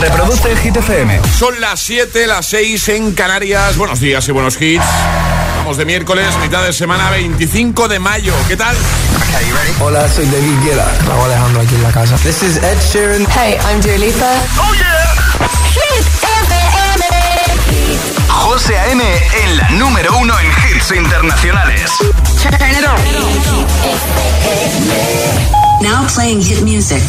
Reproduce el Hit FM. Son las 7, las 6 en Canarias. Buenos días y buenos hits. Vamos de miércoles, mitad de semana, 25 de mayo. ¿Qué tal? Hola, soy David Guetta. Raúl Alejandro aquí en la casa. This is Ed Sheeran. Hey, I'm Dua Lipa. ¡Oh, yeah! Hit FM. José A.M. en la número uno en hits internacionales. Turn it on. Now playing hit music.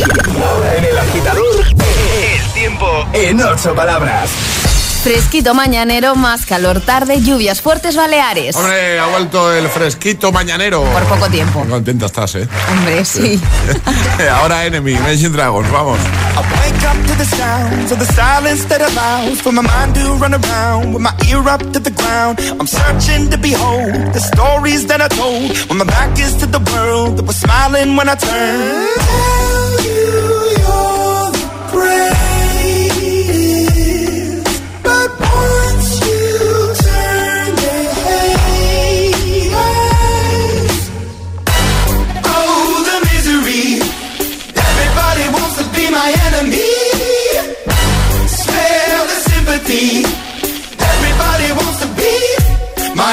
Ahora en el agitador, el tiempo en ocho palabras. Fresquito mañanero, más calor tarde, lluvias fuertes Baleares. Hombre, ha vuelto el fresquito mañanero. Por poco tiempo. Contenta estás, ¿eh? Hombre, sí. Ahora Enemy, Imagine Dragons, vamos. I wake up to the sounds of the silence that allows for my mind to run around with my ear up to the ground. I'm searching to behold the stories that I told when my back is to the world that was smiling when I turned. Tell you you're the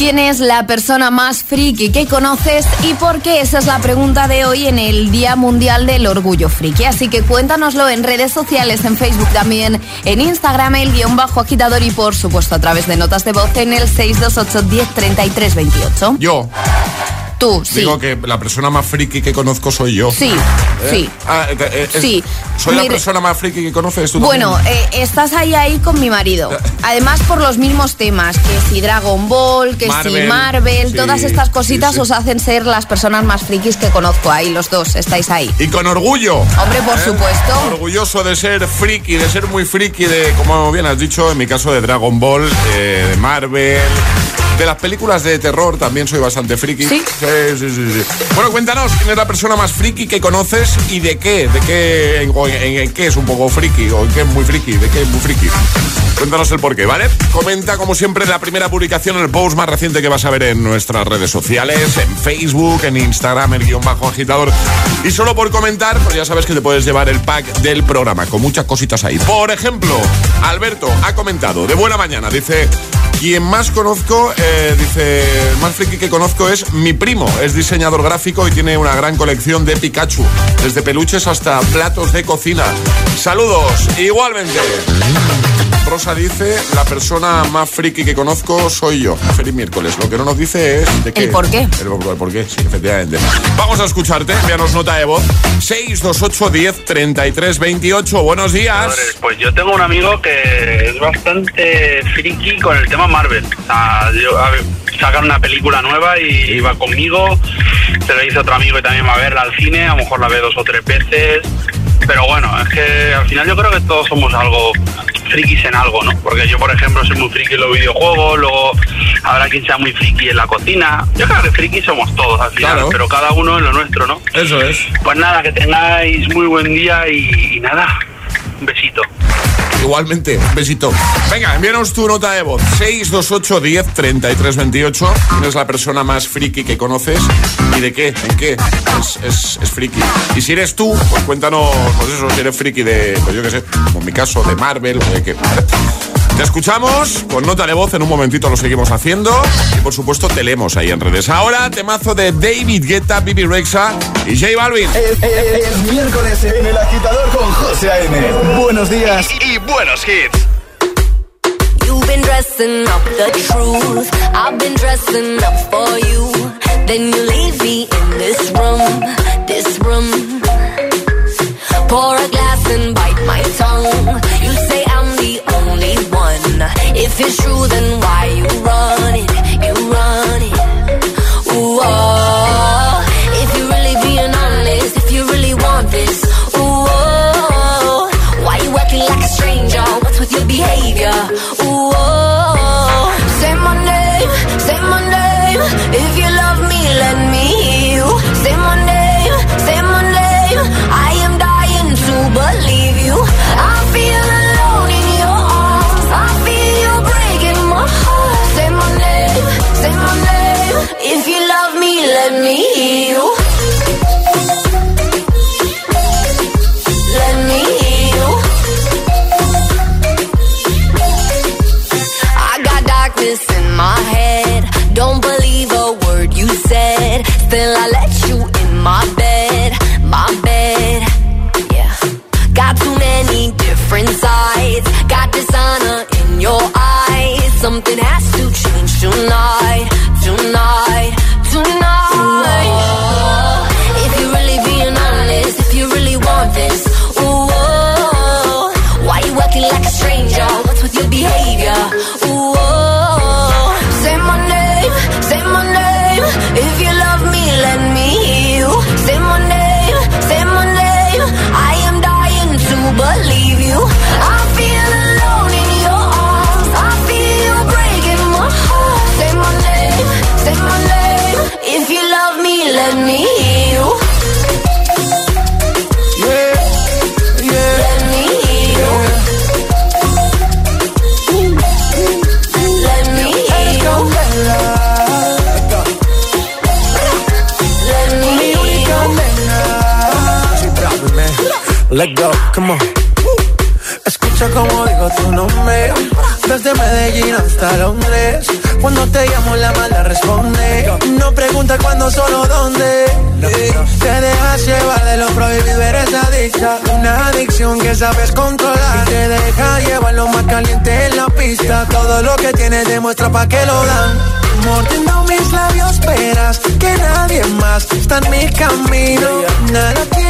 ¿Quién es la persona más friki que conoces y por qué? Esa es la pregunta de hoy en el Día Mundial del Orgullo Friki. Así que cuéntanoslo en redes sociales, en Facebook también, en Instagram, el guion bajo agitador y por supuesto a través de notas de voz en el 628 10 28. Yo. Tú, sí. Digo que la persona más friki que conozco soy yo. Sí, ¿Eh? sí. Ah, eh, eh, Sí. ¿Soy la persona más friki que conoces tú Bueno, estás ahí ahí con mi marido. Además por los mismos temas, que si Dragon Ball, que si Marvel, sí, todas estas cositas sí. os hacen ser las personas más frikis que conozco ahí, los dos, estáis ahí. Y con orgullo. Hombre, por supuesto. Orgulloso de ser friki, de ser muy friki, de, como bien has dicho, en mi caso de Dragon Ball, de Marvel. De las películas de terror también soy bastante friki. ¿Sí? Sí, sí, sí, sí. Bueno, cuéntanos quién es la persona más friki que conoces y de qué, de qué, en, en qué es un poco friki o en qué es muy friki, de qué es muy friki. Cuéntanos el porqué, ¿vale? Comenta, como siempre, la primera publicación, el post más reciente que vas a ver en nuestras redes sociales, en Facebook, en Instagram, el guion bajo agitador. Y solo por comentar, pues ya sabes que te puedes llevar el pack del programa, con muchas cositas ahí. Por ejemplo, Alberto ha comentado, de buena mañana, dice, quien más conozco, eh, dice, más más friki que conozco es mi primo. Es diseñador gráfico y tiene una gran colección de Pikachu, desde peluches hasta platos de cocina. Saludos, igualmente. Rosa dice, la persona más friki que conozco soy yo. Feliz miércoles. Lo que no nos dice es de qué. ¿El por qué? El, por qué, sí, efectivamente. Vamos a escucharte. Envíanos nota de voz. 628 10 33 28. Buenos días. Pues yo tengo un amigo que es bastante friki con el tema Marvel. O sea, yo, a ver, sacan una película nueva y va conmigo. Se lo dice otro amigo y también va a verla al cine. A lo mejor la ve dos o tres veces. Pero bueno, es que al final yo creo que todos somos algo frikis en algo, ¿no? Porque yo, por ejemplo, soy muy friki en los videojuegos, luego habrá quien sea muy friki en la cocina. Yo creo que frikis somos todos al final, Claro. pero cada uno en lo nuestro, ¿no? Eso es. Pues nada, que tengáis muy buen día y, y nada, besito. Igualmente, un besito. Venga, envíanos tu nota de voz. 628 10 33 28. ¿Quién es la persona más friki que conoces? ¿Y de qué? ¿En qué? Es, es, es friki. Y si eres tú, pues cuéntanos, pues eso, si eres friki de, pues yo qué sé, como en mi caso, de Marvel o de qué. Te escuchamos con nota de voz, en un momentito lo seguimos haciendo y por supuesto te leemos ahí en redes. Ahora, temazo de David Guetta, Bibi Rexa y J Balvin. Es, es- es miércoles en el agitador con José A.M. Buenos días. y buenos hits. You've been dressing up the truth. I've been dressing up for you. Then you leave me in this room, this room. Pour a glass If it's true, then why you run Still, I let you in my bed, my bed. Yeah. Got too many different sides. Got dishonor in your eyes. Something has to change tonight, tonight. Let go, come on. Escucha como digo tu nombre. Desde Medellín hasta Londres. Cuando te llamo la mala responde. No pregunta cuándo, solo dónde. Te dejas llevar de lo prohibido, eres adicta. Una adicción que sabes controlar. Y te deja llevar lo más caliente en la pista. Todo lo que tienes demuestra pa' que lo dan. Mordiendo mis labios, esperas que nadie más está en mi camino. Nada tiene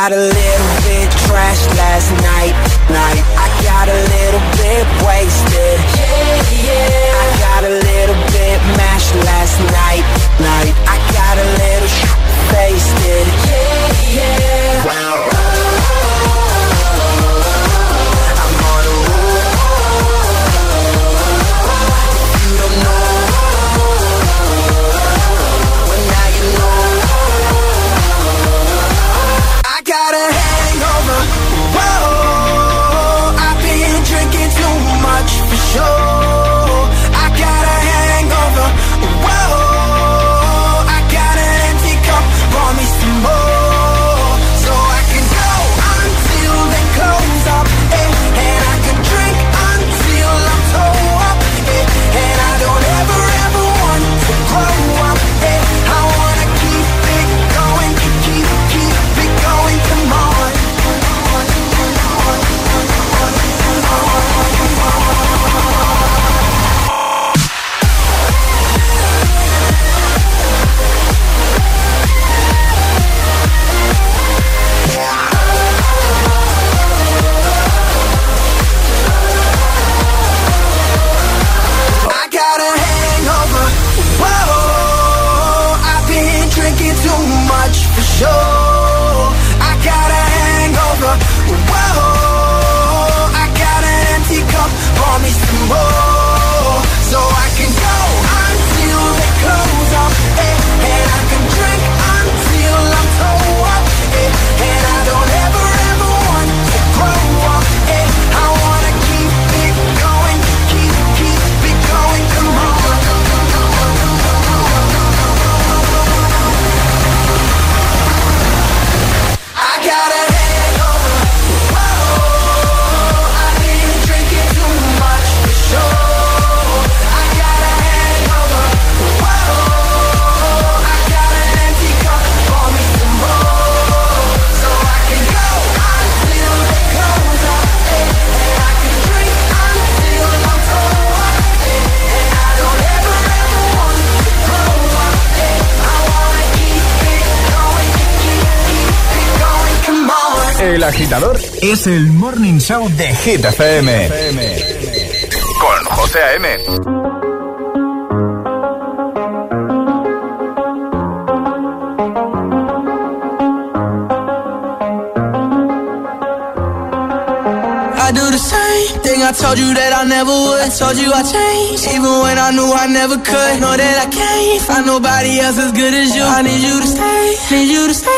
Got a little bit trash last night, night. I got a little bit wasted. Yeah, yeah. I got a little bit mashed last night, night. I got a little faced it. Es el Morning Show de Hit FM. Con José A.M. I do the same thing I told you that I never would. I told you I changed, even when I knew I never could. Know that I can't find nobody else as good as you. I need you to stay, need you to stay.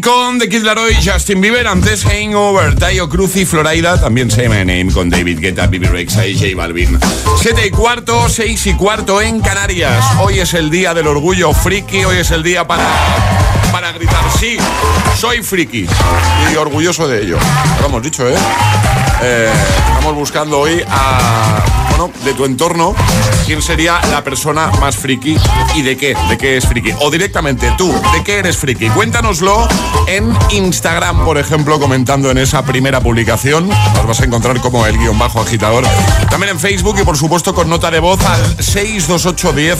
Con The Kid Laroi Justin Bieber. Antes Hangover, Tayo Cruz y Florida. También Say My Name con David Guetta, Bibi Rexa y J Balvin. Siete y cuarto, seis y cuarto en Canarias. Hoy es el día del orgullo friki. Hoy es el día para, para gritar, sí, soy friki. Y orgulloso de ello. Lo hemos dicho, ¿eh? eh estamos buscando hoy a de tu entorno, quién sería la persona más friki y de qué, de qué es friki. O directamente tú, ¿de qué eres friki? Cuéntanoslo en Instagram, por ejemplo, comentando en esa primera publicación. Nos vas a encontrar como el guion bajo agitador. También en Facebook y por supuesto con nota de voz al 62810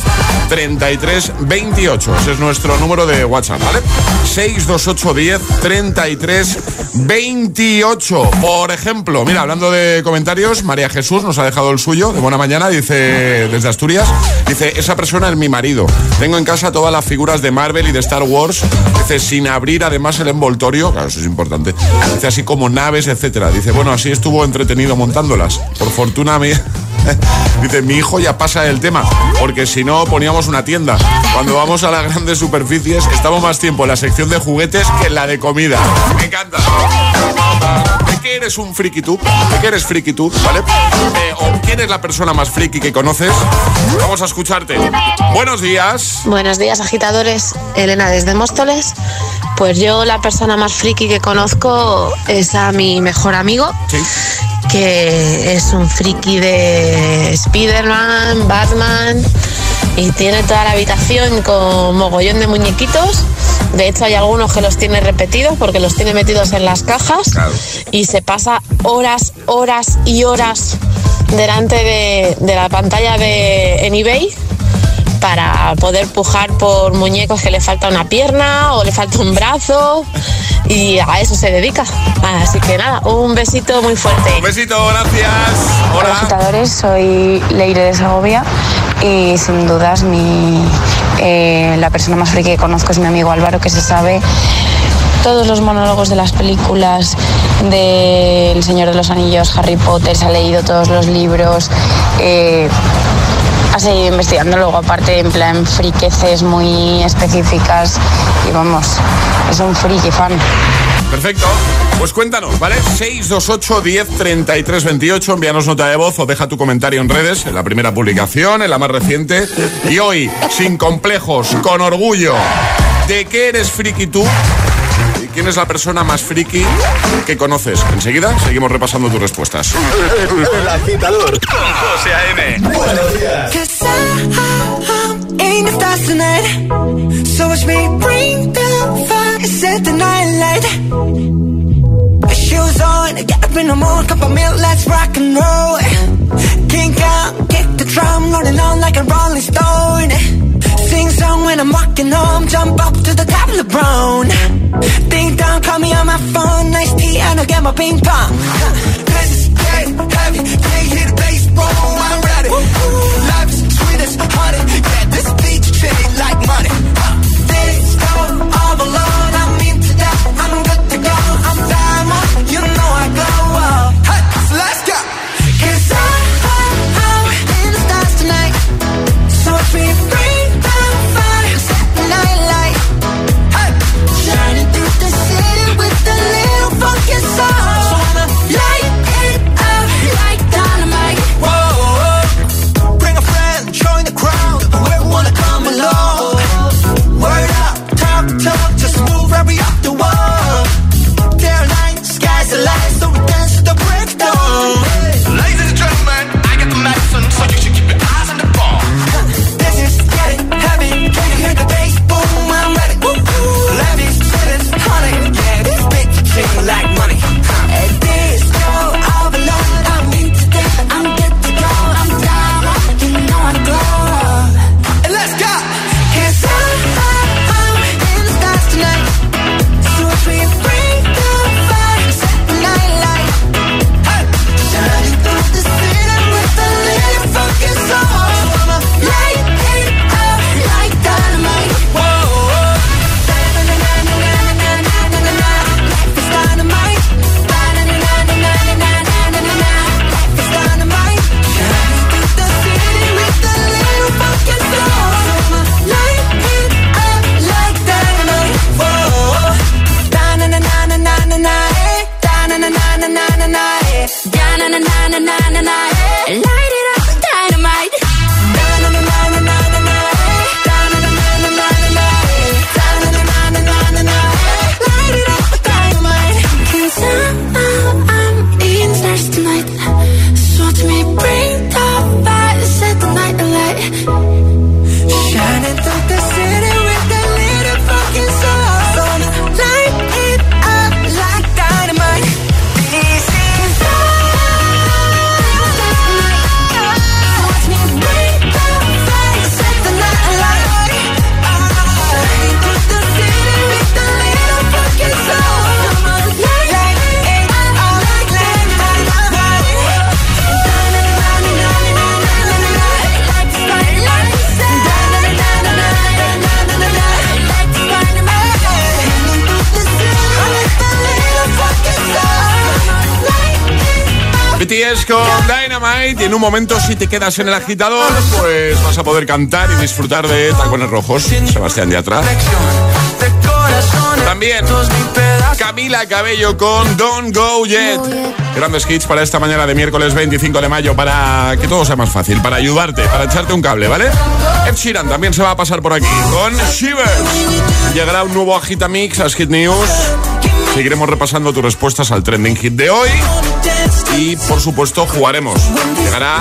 33 28. Ese es nuestro número de WhatsApp, ¿vale? 62810 33 28. Por ejemplo, mira, hablando de comentarios, María Jesús nos ha dejado el suyo de Buena Mañana, dice desde Asturias, dice, esa persona es mi marido. Tengo en casa todas las figuras de Marvel y de Star Wars, dice, sin abrir además el envoltorio, claro, eso es importante, dice así como naves, etcétera. Dice, bueno, así estuvo entretenido montándolas. Por fortuna mía. Dice, mi hijo ya pasa el tema, porque si no poníamos una tienda. Cuando vamos a las grandes superficies, estamos más tiempo en la sección de juguetes que en la de comida. Me encanta qué eres un friki tú? ¿De qué eres friki tú? ¿Vale? Eh, ¿O quién es la persona más friki que conoces? Vamos a escucharte. Buenos días. Buenos días, agitadores. Elena desde Móstoles. Pues yo la persona más friki que conozco es a mi mejor amigo. Sí que es un friki de Spider-Man, Batman y tiene toda la habitación con mogollón de muñequitos. De hecho, hay algunos que los tiene repetidos porque los tiene metidos en las cajas. Y se pasa horas, horas y horas delante de, la pantalla de, en eBay para poder pujar por muñecos que le falta una pierna o le falta un brazo. Y a eso se dedica. Así que nada, un besito muy fuerte. Un besito, gracias. Hola, agitadores, soy Leire de Segovia y sin dudas mi, eh, la persona más friki que conozco es mi amigo Álvaro que se sabe todos los monólogos de las películas de El Señor de los Anillos, Harry Potter, se ha leído todos los libros. Eh, ha seguido investigando luego aparte en plan friqueces muy específicas y vamos, es un friki fan. Perfecto. Pues cuéntanos, ¿vale? 628 10 33 28. Envíanos nota de voz o deja tu comentario en redes, en la primera publicación, en la más reciente. Y hoy, sin complejos, con orgullo, ¿de qué eres friki tú? ¿Quién es la persona más friki que conoces? Enseguida seguimos repasando tus respuestas. El agitador José A.M. Buenos días. Shoes on, get up in the morning, cup of milk, let's rock and roll. Kink out, kick the drum, rolling on like a rolling stone. Sing song when I'm walking home, jump up to the top of the brown. Ding dong, call me on my phone, nice tea, and I'll get my ping pong. This is getting heavy, can't hear the bass, boom, I'm ready. Life's sweet as honey, yeah, this beach chain like Con Dynamite y en un momento si te quedas en el agitador pues vas a poder cantar y disfrutar de tacones rojos. Sebastián de atrás. También Camila Cabello con Don't Go Yet. Grandes hits para esta mañana de miércoles 25 de mayo para que todo sea más fácil, para ayudarte, para echarte un cable, ¿vale? Ed Sheeran también se va a pasar por aquí con Shivers. Llegará un nuevo Agitamix a Hit News. Seguiremos repasando tus respuestas al trending hit de hoy. Y por supuesto jugaremos. Llegará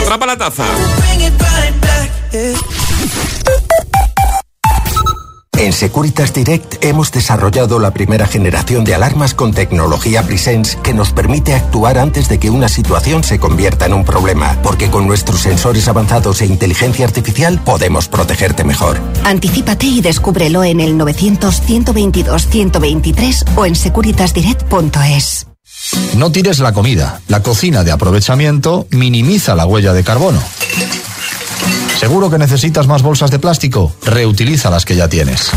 Atrapa la taza. En Securitas Direct hemos desarrollado la primera generación de alarmas con tecnología Presence que nos permite actuar antes de que una situación se convierta en un problema, porque con nuestros sensores avanzados e inteligencia artificial podemos protegerte mejor. Anticípate y descúbrelo en el 900-122-123 o en securitasdirect.es. No tires la comida. La cocina de aprovechamiento minimiza la huella de carbono. ¿Seguro que necesitas más bolsas de plástico? Reutiliza las que ya tienes.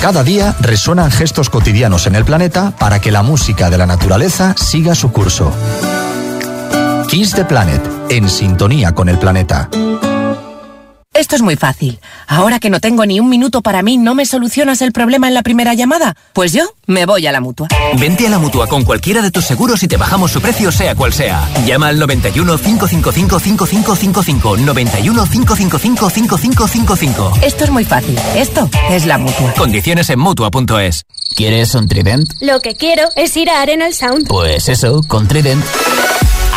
Cada día resuenan gestos cotidianos en el planeta para que la música de la naturaleza siga su curso. Kiss the Planet, en sintonía con el planeta. Esto es muy fácil. Ahora que no tengo ni un minuto para mí, ¿no me solucionas el problema en la primera llamada? Pues yo me voy a la mutua. Vente a la mutua con cualquiera de tus seguros y te bajamos su precio, sea cual sea. Llama al 91 555 5555. 91 555 5555. Esto es muy fácil. Esto es la mutua. Condiciones en mutua.es. ¿Quieres un Trident? Lo que quiero es ir a Arenal Sound. Pues eso, con Trident.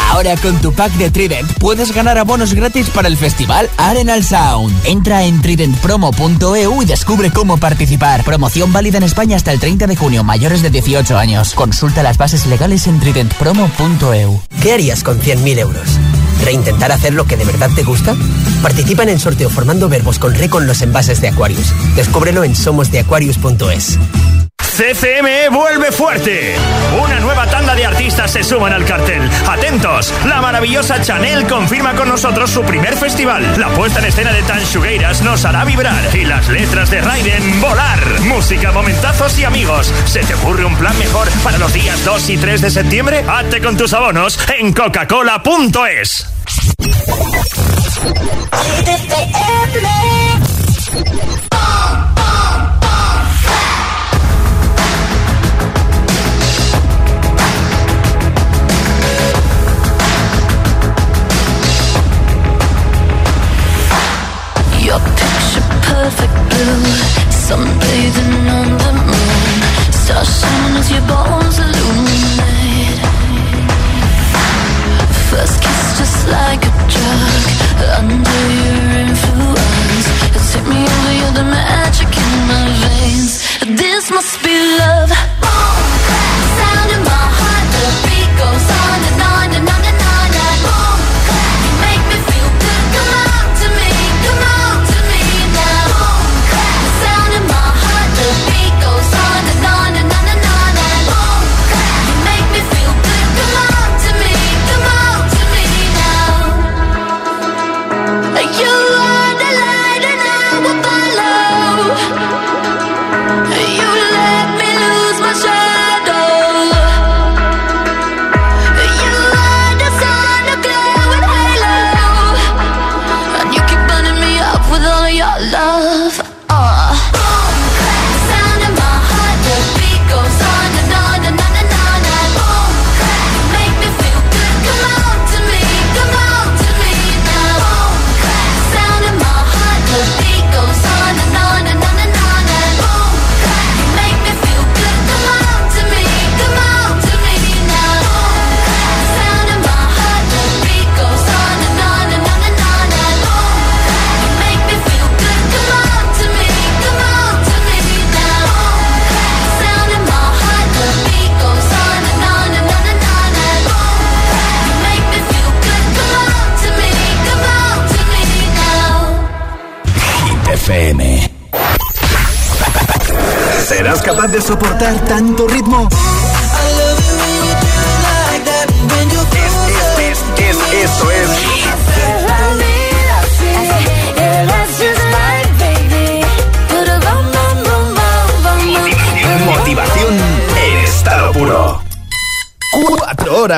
Ahora con tu pack de Trident puedes ganar abonos gratis para el festival Arenal Sound. Entra en tridentpromo.eu y descubre cómo participar. Promoción válida en España hasta el 30 de junio, mayores de 18 años. Consulta las bases legales en tridentpromo.eu. ¿Qué harías con 100.000 euros? ¿Reintentar hacer lo que de verdad te gusta? Participa en el sorteo formando verbos con re con los envases de Aquarius. Descúbrelo en somosdeaquarius.es. CCME vuelve fuerte. Una nueva tanda de artistas se suman al cartel. Atentos, la maravillosa Chanel confirma con nosotros su primer festival. La puesta en escena de Tan Shugueiras nos hará vibrar y las letras de Raiden volar. Música, momentazos y amigos. ¿Se te ocurre un plan mejor para los días 2 y 3 de septiembre? Hazte con tus abonos en coca-cola.es. perfect blue, sunbathing on the moon, stars shining as your bones illuminate. First kiss just like a drug, under your influence, it took me over. You're the magic in my veins. This must be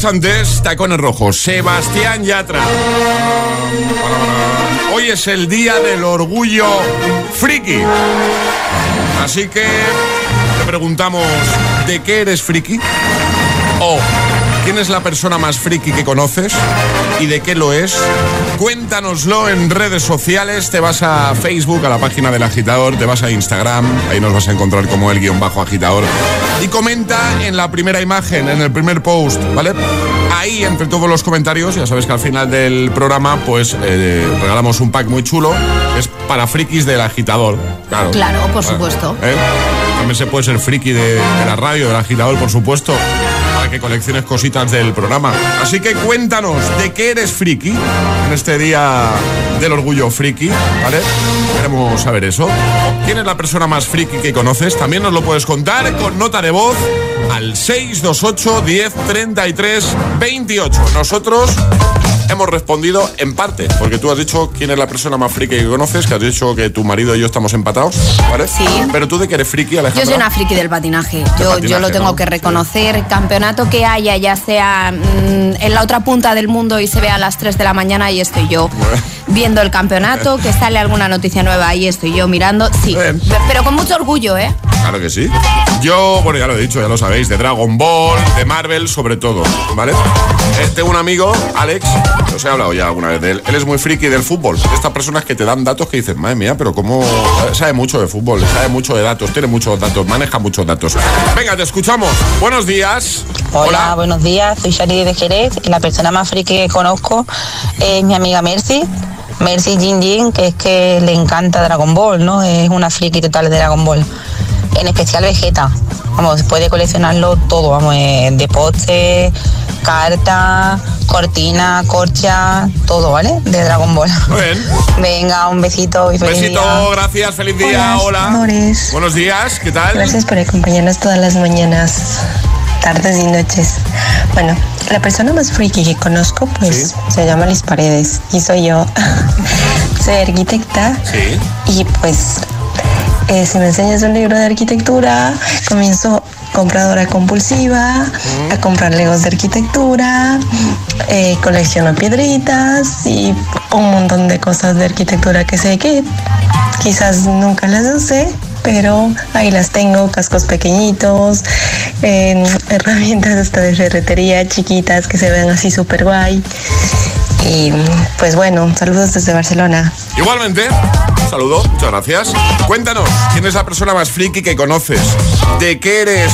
Lights, antes Tacones Rojos, Sebastián Yatra. Hoy es el día del orgullo friki. Así que te preguntamos, ¿de qué eres friki? ¿Quién es la persona más friki que conoces? ¿Y de qué lo es? Cuéntanoslo en redes sociales. Te vas a Facebook, a la página del agitador, te vas a Instagram, ahí nos vas a encontrar como el guion bajo agitador. Y comenta en la primera imagen, en el primer post, ¿vale? Ahí, entre todos los comentarios, ya sabes que al final del programa, pues eh, regalamos un pack muy chulo. Es para frikis del agitador. Claro. Claro, por supuesto. ¿Eh? También se puede ser friki de, de la radio, del agitador, por supuesto que colecciones cositas del programa. Así que cuéntanos de qué eres friki en este día del orgullo friki, ¿vale? Queremos saber eso. ¿Quién es la persona más friki que conoces? También nos lo puedes contar con nota de voz al 628 10 33 28. Nosotros hemos respondido en parte, porque tú has dicho quién es la persona más friki que conoces, que has dicho que tu marido y yo estamos empatados, ¿vale? Sí. Pero tú de que eres friki, Alejandra. Yo soy una friki del patinaje. Yo, patinaje, yo lo tengo ¿no? que reconocer. Campeonato que haya, ya sea mm, en la otra punta del mundo y se vea a las 3 de la mañana, y estoy yo viendo el campeonato, que sale alguna noticia nueva, ahí estoy yo mirando. Sí, Bien. pero con mucho orgullo, ¿eh? Claro que sí. Yo, bueno, ya lo he dicho, ya lo sabéis, de Dragon Ball, de Marvel, sobre todo, ¿vale? Eh, tengo un amigo, Alex, os he hablado ya alguna vez de él. Él es muy friki del fútbol. Estas personas que te dan datos que dices, madre mía, pero cómo sabe mucho de fútbol, sabe mucho de datos, tiene muchos datos, maneja muchos datos. Venga, te escuchamos. Buenos días. Hola, buenos días. Soy Shari de Jerez y la persona más friki que conozco es mi amiga Mercy. Mercy Jin Jin, que es que le encanta Dragon Ball, ¿no? Es una friki total de Dragon Ball. En especial Vegeta. Vamos, puede coleccionarlo todo, vamos, eh, de postre, carta, cortina, corcha, todo, ¿vale? De Dragon Ball. Muy bien. Venga, un besito y feliz Besito, día. gracias, feliz día, Hola, hola. amores. Buenos días, ¿qué tal? Gracias por acompañarnos todas las mañanas, tardes y noches. Bueno, la persona más freaky que conozco, pues se llama Liz Paredes y soy yo. soy arquitecta Sí. y pues eh, si me enseñas un libro de arquitectura, comienzo compradora compulsiva, a comprar legos de arquitectura, eh, colecciono piedritas y un montón de cosas de arquitectura que sé que quizás nunca las usé, pero ahí las tengo, cascos pequeñitos, eh, herramientas hasta de ferretería chiquitas que se ven así súper guay. Y pues bueno, saludos desde Barcelona. Igualmente, saludo, muchas gracias. Cuéntanos, ¿quién es la persona más friki que conoces? ¿De qué eres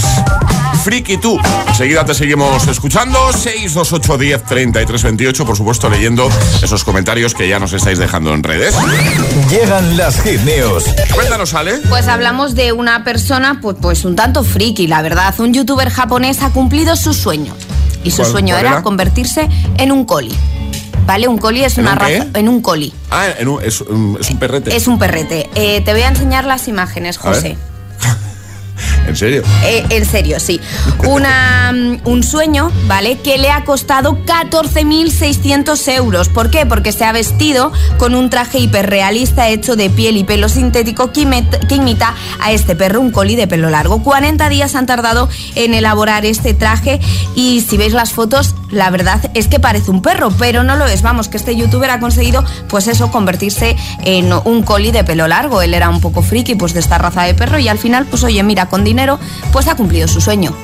friki tú? Enseguida te seguimos escuchando. 628 10 33 28, por supuesto, leyendo esos comentarios que ya nos estáis dejando en redes. Llegan las hit news. Cuéntanos, Ale. Pues hablamos de una persona, pues, pues un tanto friki, la verdad. Un youtuber japonés ha cumplido su sueño. Y su ¿Cuál- sueño era, era? convertirse en un coli. ¿Vale? Un coli es ¿En una un raza. En un coli. Ah, en un- es, un- es un perrete. Es un perrete. Eh, te voy a enseñar las imágenes. José. ¿En serio? Eh, en serio, sí. Una, mm, un sueño, ¿vale? Que le ha costado 14.600 euros. ¿Por qué? Porque se ha vestido con un traje hiperrealista hecho de piel y pelo sintético que, imita a este perro, un coli de pelo largo. 40 días han tardado en elaborar este traje y si veis las fotos, la verdad es que parece un perro, pero no lo es. Vamos, que este youtuber ha conseguido, pues eso, convertirse en un coli de pelo largo. Él era un poco friki, pues de esta raza de perro y al final, pues oye, mira, con dinero, pues ha cumplido su sueño.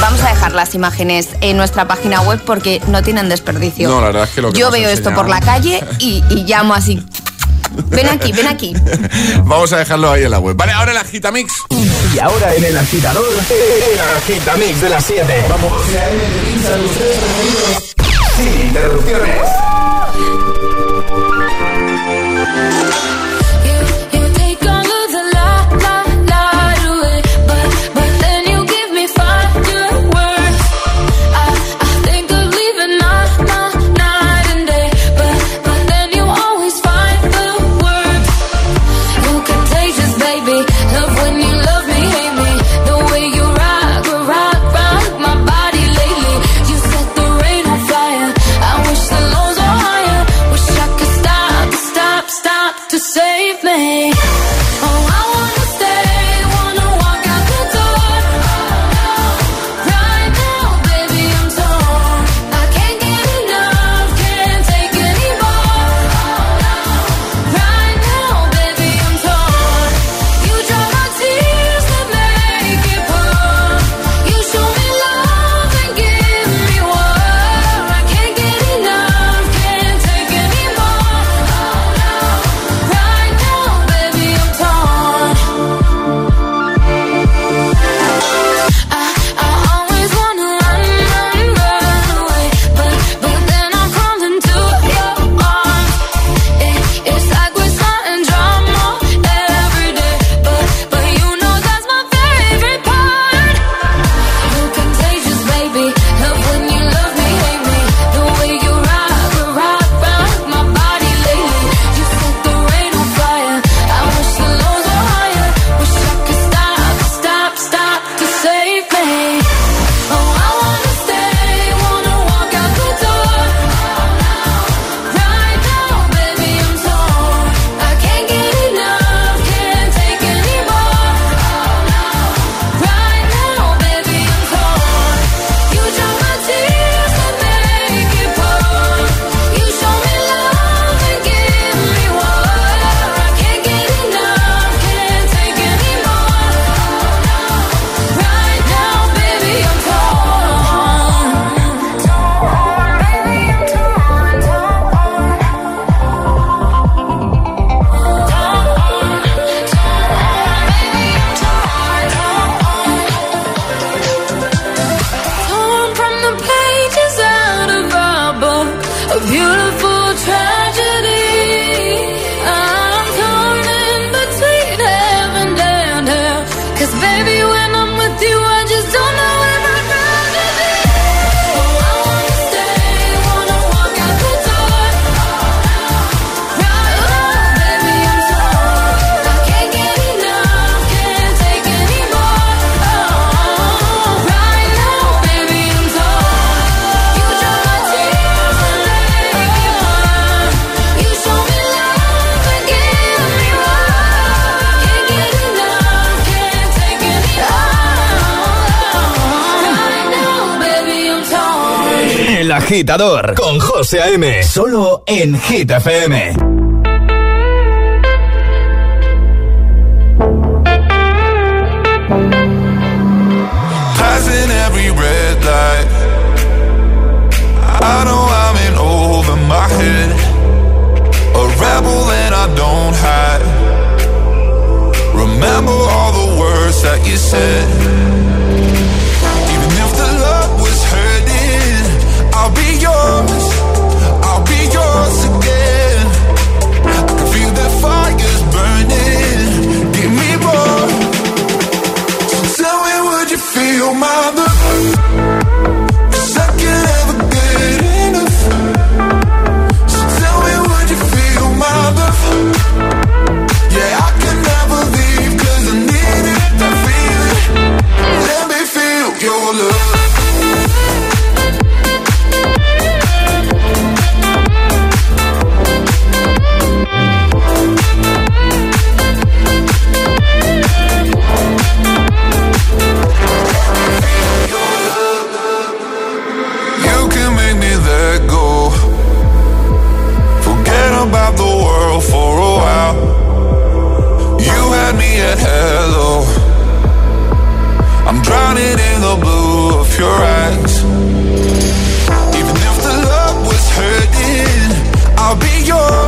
Vamos a dejar las imágenes en nuestra página web porque no tienen desperdicio. No, la verdad es que lo que Yo veo esto por la calle y, y llamo así. Ven aquí, ven aquí. Vamos a dejarlo ahí en la web. Vale, ahora el Agitamix. Y ahora en el agitador, el agitamix de las 7. Vamos. Sin interrupciones. agitador con José A.M. Solo en Hit FM. Passing every red light. I know I'm in over my head. A rebel and I don't hide. Remember all the words that you said. yellow. I'm drowning in the blue of your eyes. Even if the love was hurting, I'll be yours.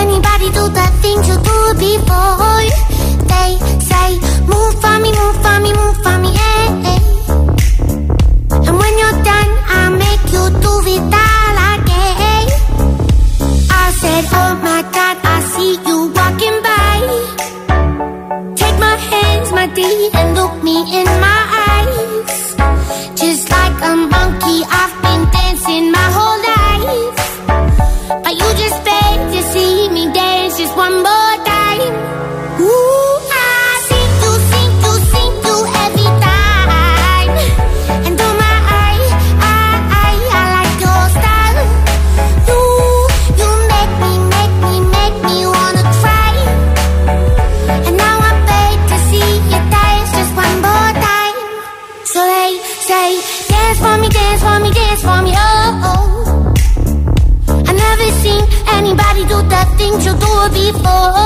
Anybody do the things you do before? They say, move for me, move for me, move for me, hey." And when you're done, I'll make you do it all again. I said, oh my God, I see you walking by. Take my hands, my D, and look me in my before.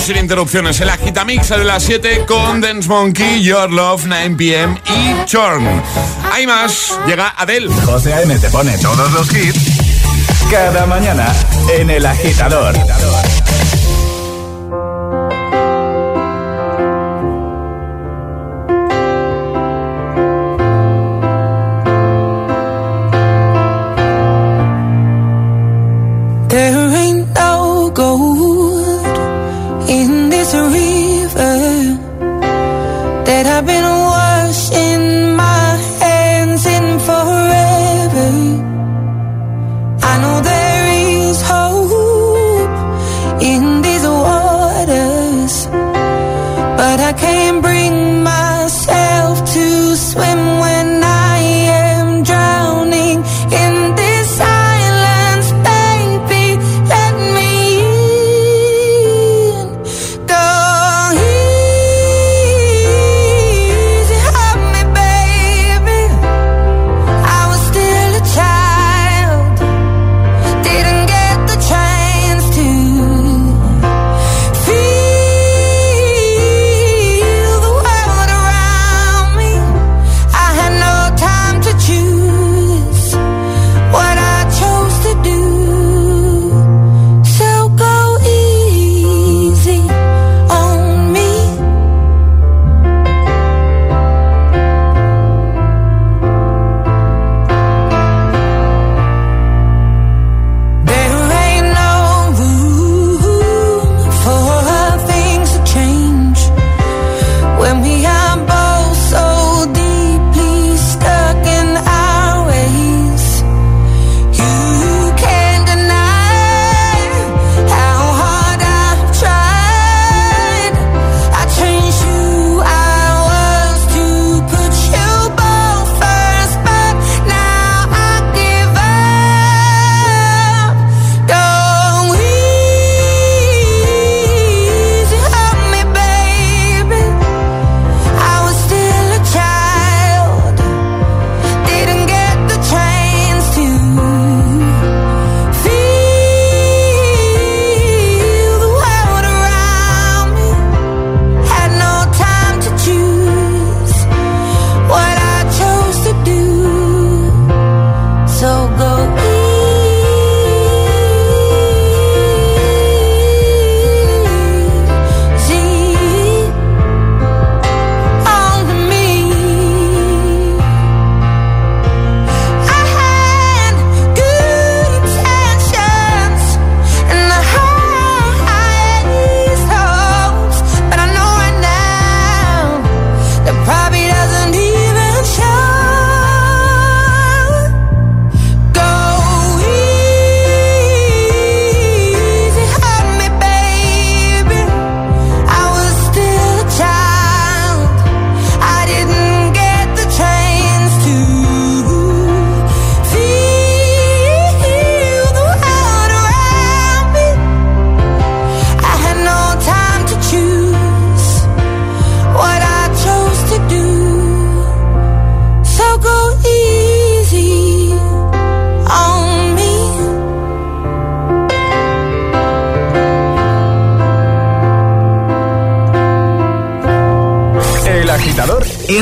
sin interrupciones. El Agitamix de las 7 con Dance Monkey, Your Love, 9pm y Chorn. Hay más, llega Adele. José A.M. te pone todos los hits cada mañana en El Agitador.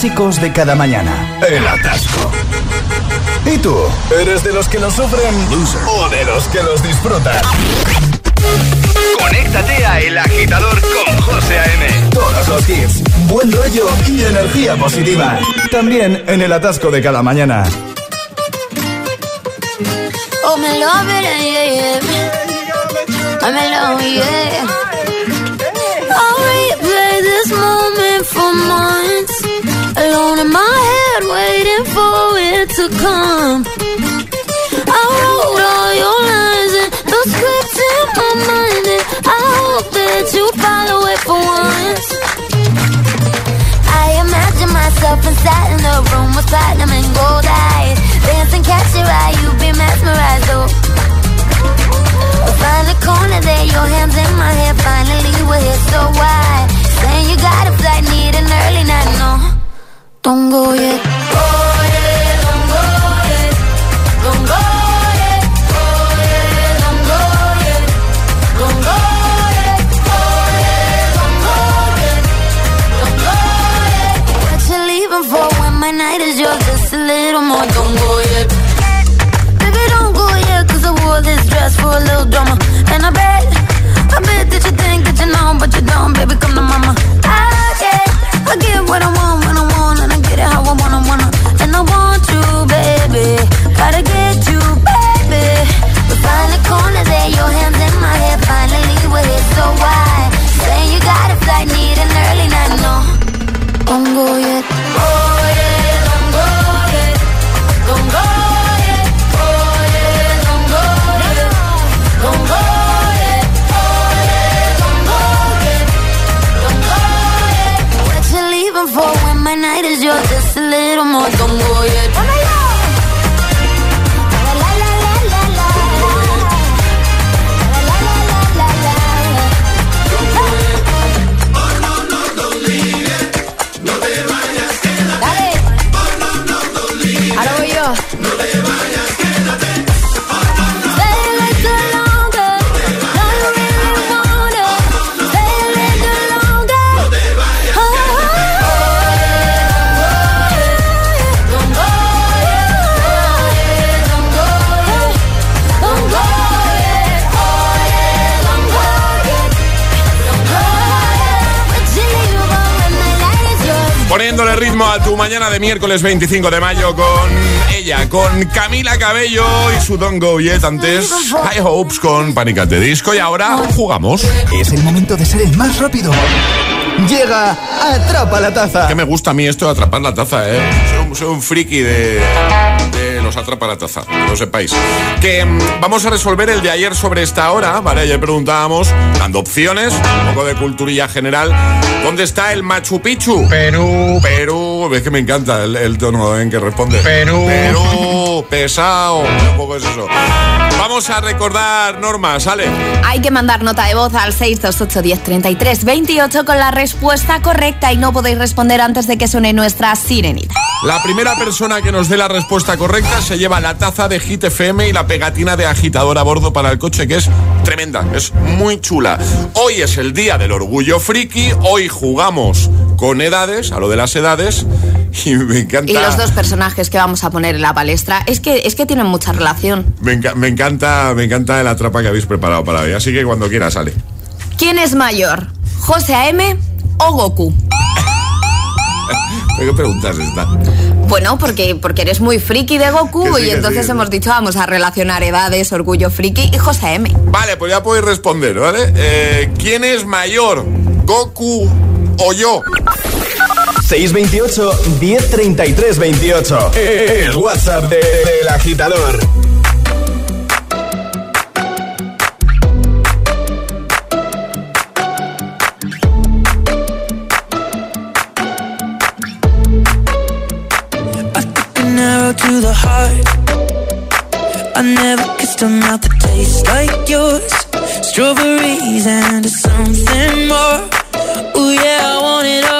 clásicos de cada mañana. El atasco. ¿Y tú? ¿Eres de los que lo sufren o de los que los disfrutan? Conéctate a El Agitador con José A.M. Todos los hits, buen rollo y energía positiva. También en el atasco de cada mañana. Oh, me love it, yeah, yeah. I'm yeah. I'll replay this moment for months. Alone in my head, waiting for it to come. I wrote all your lines and the scripts in my mind, and I hope that you follow it for once. I imagine myself inside in the room with platinum and gold eyes, dancing, catch your eye, you be mesmerized, oh. Find the corner there, your hands in my hair. Finally, we're here, so why? Saying you got a flight, need an early night, no. tongo, yeah. Miércoles 25 de mayo con ella, con Camila Cabello y su Don't Go Yet antes High Hopes con Panic! de Disco y ahora jugamos. Es el momento de ser el más rápido. Llega Atrapa la Taza. Que me gusta a mí esto de atrapar la taza, ¿eh? Soy, un friki de, de los atrapa la taza, que lo sepáis. Que mm, vamos a resolver el de ayer sobre esta hora, ¿vale? Ayer preguntábamos, dando opciones, un poco de culturilla general. ¿Dónde está el Machu Picchu? Perú. Perú. Es que me encanta el, tono en que responde. Perú. Perú. Pesado. Es eso. Vamos a recordar normas, ¿sale? Hay que mandar nota de voz al 628 10 28 con la respuesta correcta y no podéis responder antes de que suene nuestra sirenita. La primera persona que nos dé la respuesta correcta se lleva la taza de Hit FM y la pegatina de agitador a bordo para el coche, que es tremenda, es muy chula. Hoy es el día del orgullo friki, hoy jugamos con edades, a lo de las edades, y me encanta. Y los dos personajes que vamos a poner en la palestra, es que, es que tienen mucha relación. Me, me encanta, me encanta la trapa que habéis preparado para hoy, así que cuando quiera sale. ¿Quién es mayor? ¿José A.M. o Goku? ¿Qué preguntas esta? Bueno, porque, porque eres muy friki de Goku y entonces hemos dicho vamos a relacionar edades, orgullo friki y José M. Vale, pues ya podéis responder, ¿vale? Eh, ¿Quién es mayor, Goku o yo? 628 1033 28. El WhatsApp del de, agitador. to the. I never like yours. Strawberries and something more. It.